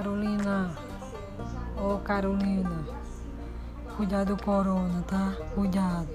Carolina. Ô, Carolina. Cuidado do corona, tá? Cuidado.